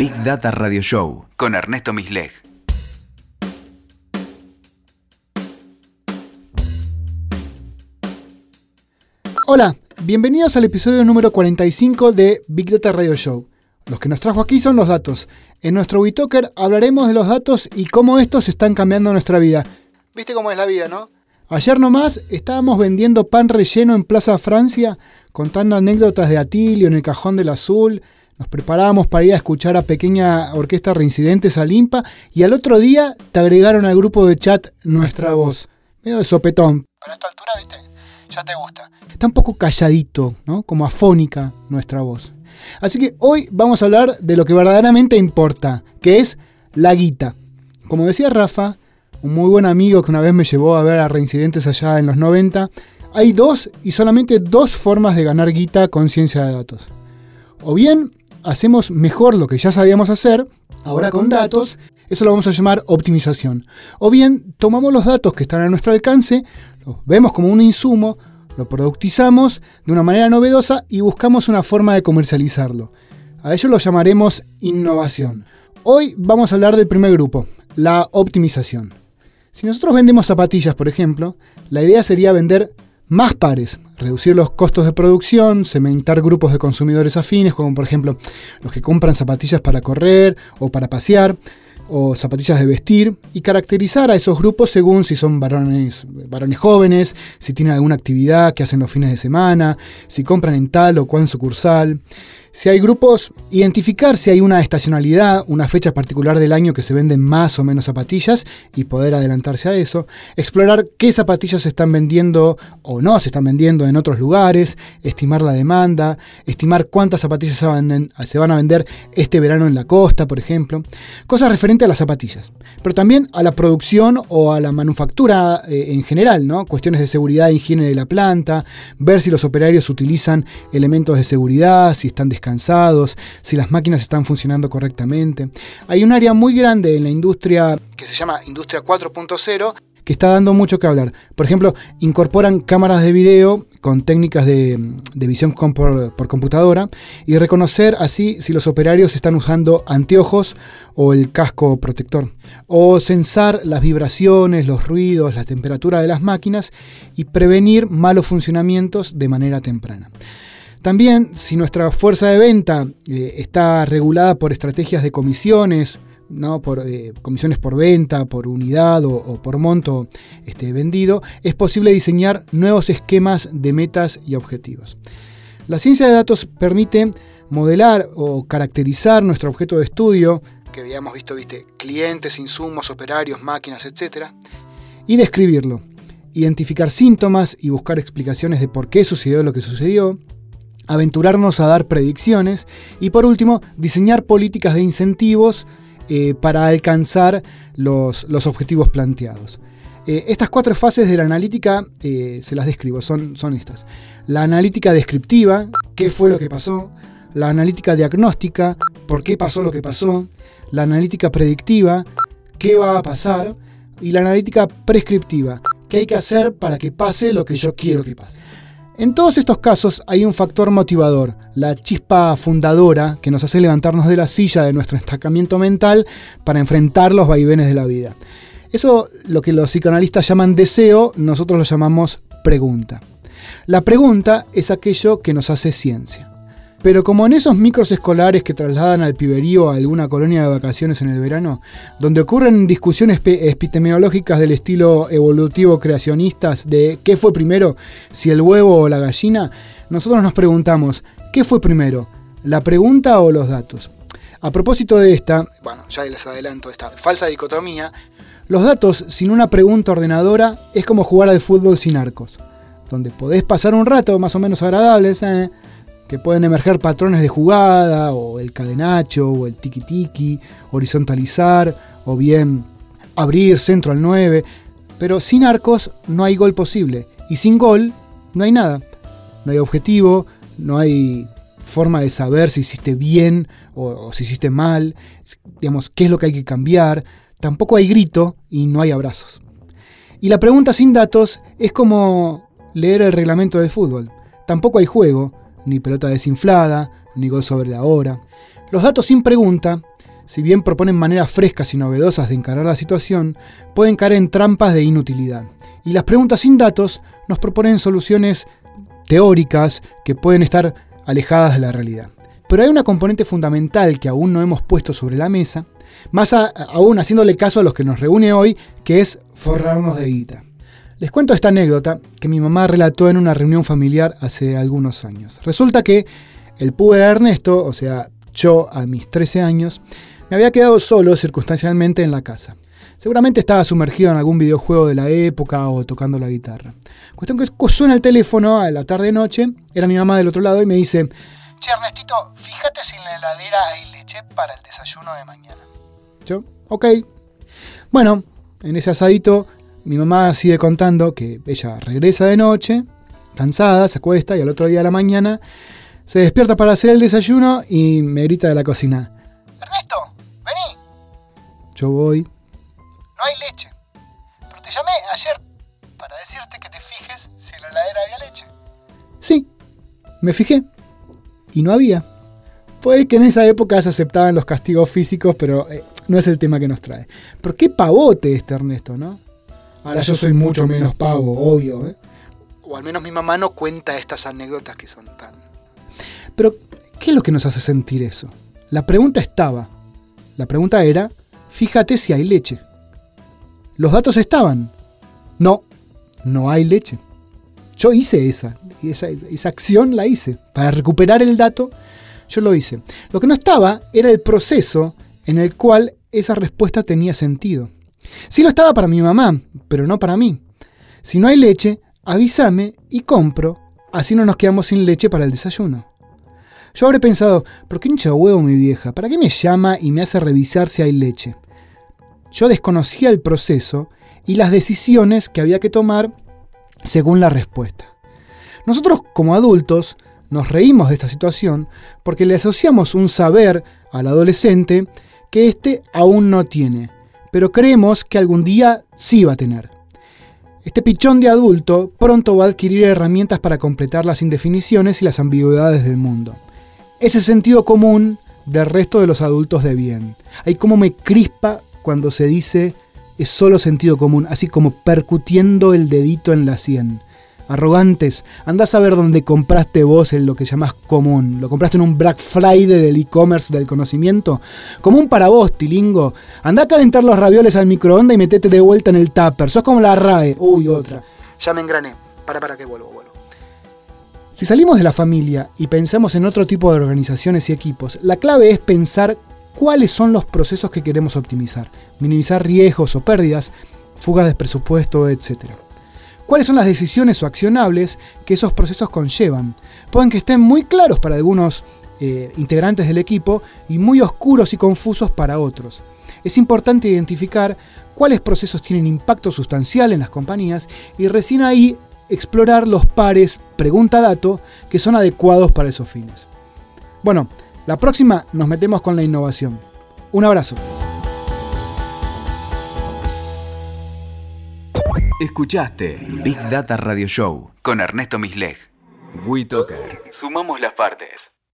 Big Data Radio Show con Ernesto Misleg. Hola, bienvenidos al episodio número 45 de Big Data Radio Show. Los que nos trajo aquí son los datos. En nuestro WeTalker hablaremos de los datos y cómo estos están cambiando nuestra vida. ¿Viste cómo es la vida, no? Ayer nomás estábamos vendiendo pan relleno en Plaza Francia, contando anécdotas de Atilio en el cajón del azul. Nos preparábamos para ir a escuchar a pequeña orquesta reincidentes a Limpa y al otro día te agregaron al grupo de chat nuestra voz. Medio de sopetón. Pero a esta altura, viste, ya te gusta. Está un poco calladito, ¿no? Como afónica nuestra voz. Así que hoy vamos a hablar de lo que verdaderamente importa, que es la guita. Como decía Rafa, un muy buen amigo que una vez me llevó a ver a reincidentes allá en los 90, hay dos y solamente dos formas de ganar guita con ciencia de datos. O bien hacemos mejor lo que ya sabíamos hacer, ahora con datos, eso lo vamos a llamar optimización. O bien tomamos los datos que están a nuestro alcance, los vemos como un insumo, lo productizamos de una manera novedosa y buscamos una forma de comercializarlo. A ello lo llamaremos innovación. Hoy vamos a hablar del primer grupo, la optimización. Si nosotros vendemos zapatillas, por ejemplo, la idea sería vender más pares, reducir los costos de producción, cementar grupos de consumidores afines, como por ejemplo los que compran zapatillas para correr o para pasear, o zapatillas de vestir, y caracterizar a esos grupos según si son varones, varones jóvenes, si tienen alguna actividad que hacen los fines de semana, si compran en tal o cual sucursal. Si hay grupos, identificar si hay una estacionalidad, una fecha particular del año que se venden más o menos zapatillas y poder adelantarse a eso. Explorar qué zapatillas se están vendiendo o no se están vendiendo en otros lugares. Estimar la demanda. Estimar cuántas zapatillas se van, a vender este verano en la costa, por ejemplo. Cosas referentes a las zapatillas. Pero también a la producción o a la manufactura eh, en general, ¿no? Cuestiones de seguridad e higiene de la planta. Ver si los operarios utilizan elementos de seguridad, si están descansados, si las máquinas están funcionando correctamente. Hay un área muy grande en la industria que se llama Industria 4.0 que está dando mucho que hablar. Por ejemplo, incorporan cámaras de video con técnicas de, visión por, por, computadora y reconocer así si los operarios están usando anteojos o el casco protector. O sensar las vibraciones, los ruidos, la temperatura de las máquinas y prevenir malos funcionamientos de manera temprana. También, si nuestra fuerza de venta eh, está regulada por estrategias de comisiones, ¿no? por eh, comisiones por venta, por unidad o, por monto este, vendido, es posible diseñar nuevos esquemas de metas y objetivos. La ciencia de datos permite modelar o caracterizar nuestro objeto de estudio, que habíamos visto, viste, clientes, insumos, operarios, máquinas, etc., y describirlo, identificar síntomas y buscar explicaciones de por qué sucedió lo que sucedió, aventurarnos a dar predicciones y por último, diseñar políticas de incentivos eh, para alcanzar los, objetivos planteados. Eh, estas cuatro fases de la analítica eh, se las describo, son, son estas. La analítica descriptiva, qué fue lo que pasó. La analítica diagnóstica, por qué pasó lo que pasó. La analítica predictiva, qué va a pasar. Y la analítica prescriptiva, qué hay que hacer para que pase lo que yo quiero que pase. En todos estos casos hay un factor motivador, la chispa fundadora que nos hace levantarnos de la silla de nuestro estancamiento mental para enfrentar los vaivenes de la vida. Eso, lo que los psicoanalistas llaman deseo, nosotros lo llamamos pregunta. La pregunta es aquello que nos hace ciencia. Pero como en esos micros escolares que trasladan al piberío a alguna colonia de vacaciones en el verano, donde ocurren discusiones epistemológicas del estilo evolutivo creacionistas de qué fue primero, si el huevo o la gallina, nosotros nos preguntamos, ¿qué fue primero? ¿La pregunta o los datos? A propósito de esta, bueno, ya les adelanto esta falsa dicotomía, los datos sin una pregunta ordenadora es como jugar al fútbol sin arcos, donde podés pasar un rato más o menos agradable, ¿eh? Que pueden emerger patrones de jugada, o el cadenacho, o el tiki-tiki, horizontalizar, o bien abrir centro al 9, pero sin arcos no hay gol posible, y sin gol no hay nada. No hay objetivo, no hay forma de saber si hiciste bien o, si hiciste mal, digamos, qué es lo que hay que cambiar, tampoco hay grito y no hay abrazos. Y la pregunta sin datos es como leer el reglamento del fútbol. Tampoco hay juego, ni pelota desinflada, ni gol sobre la hora. Los datos sin pregunta si bien proponen maneras frescas y novedosas de encarar la situación, pueden caer en trampas de inutilidad. Y las preguntas sin datos nos proponen soluciones teóricas que pueden estar alejadas de la realidad. Pero hay una componente fundamental que aún no hemos puesto sobre la mesa, más aún haciéndole caso a los que nos reúne hoy, que es forrarnos de guita. Les cuento esta anécdota que mi mamá relató en una reunión familiar hace algunos años. Resulta que el pube Ernesto, o sea, yo a mis 13 años, me había quedado solo circunstancialmente en la casa. Seguramente estaba sumergido en algún videojuego de la época o tocando la guitarra. Cuestión que suena el teléfono a la tarde-noche, era mi mamá del otro lado y me dice, Che Ernestito, fíjate si en la heladera hay leche para el desayuno de mañana. Yo, ok. Bueno, en ese asadito mi mamá sigue contando que ella regresa de noche, cansada, se acuesta y al otro día de la mañana se despierta para hacer el desayuno y me grita de la cocina. Ernesto, vení. Yo voy. No hay leche. Pero te llamé ayer para decirte que te fijes si en la heladera había leche. Sí, me fijé. Y no había. Puede que en esa época se aceptaban los castigos físicos, pero eh, no es el tema que nos trae. Pero qué pavote este Ernesto, ¿no? Ahora yo soy mucho menos pavo, obvio. ¿eh? O al menos mi mamá no cuenta estas anécdotas que son tan... Pero, ¿qué es lo que nos hace sentir eso? La pregunta estaba. La pregunta era, fíjate si hay leche. Los datos estaban. No, no hay leche. Yo hice esa, esa, esa acción la hice. Para recuperar el dato, yo lo hice. Lo que no estaba era el proceso en el cual esa respuesta tenía sentido. Sí lo estaba para mi mamá, pero no para mí. Si no hay leche, avísame y compro, así no nos quedamos sin leche para el desayuno. Yo habré pensado, ¿por qué hincha huevo mi vieja? ¿Para qué me llama y me hace revisar si hay leche? Yo desconocía el proceso y las decisiones que había que tomar según la respuesta. Nosotros como adultos nos reímos de esta situación porque le asociamos un saber al adolescente que éste aún no tiene pero creemos que algún día sí va a tener. Este pichón de adulto pronto va a adquirir herramientas para completar las indefiniciones y las ambigüedades del mundo. Ese sentido común del resto de los adultos de bien. Ahí como me crispa cuando se dice es solo sentido común, así como percutiendo el dedito en la sien arrogantes, andás a ver dónde compraste vos en lo que llamás común. ¿Lo compraste en un Black Friday del e-commerce del conocimiento? Común para vos, tilingo. Andá a calentar los ravioles al microondas y metete de vuelta en el tupper. Sos como la RAE. Uy, otra. Ya me engrané. Para, para que vuelvo, vuelvo. Si salimos de la familia y pensamos en otro tipo de organizaciones y equipos, la clave es pensar cuáles son los procesos que queremos optimizar, minimizar riesgos o pérdidas, fugas de presupuesto, etc cuáles son las decisiones o accionables que esos procesos conllevan. Pueden que estén muy claros para algunos eh, integrantes del equipo y muy oscuros y confusos para otros. Es importante identificar cuáles procesos tienen impacto sustancial en las compañías y recién ahí explorar los pares pregunta-dato que son adecuados para esos fines. Bueno, la próxima nos metemos con la innovación. Un abrazo. Escuchaste Big Data Radio Show con Ernesto Misleg. WeToker. Sumamos las partes.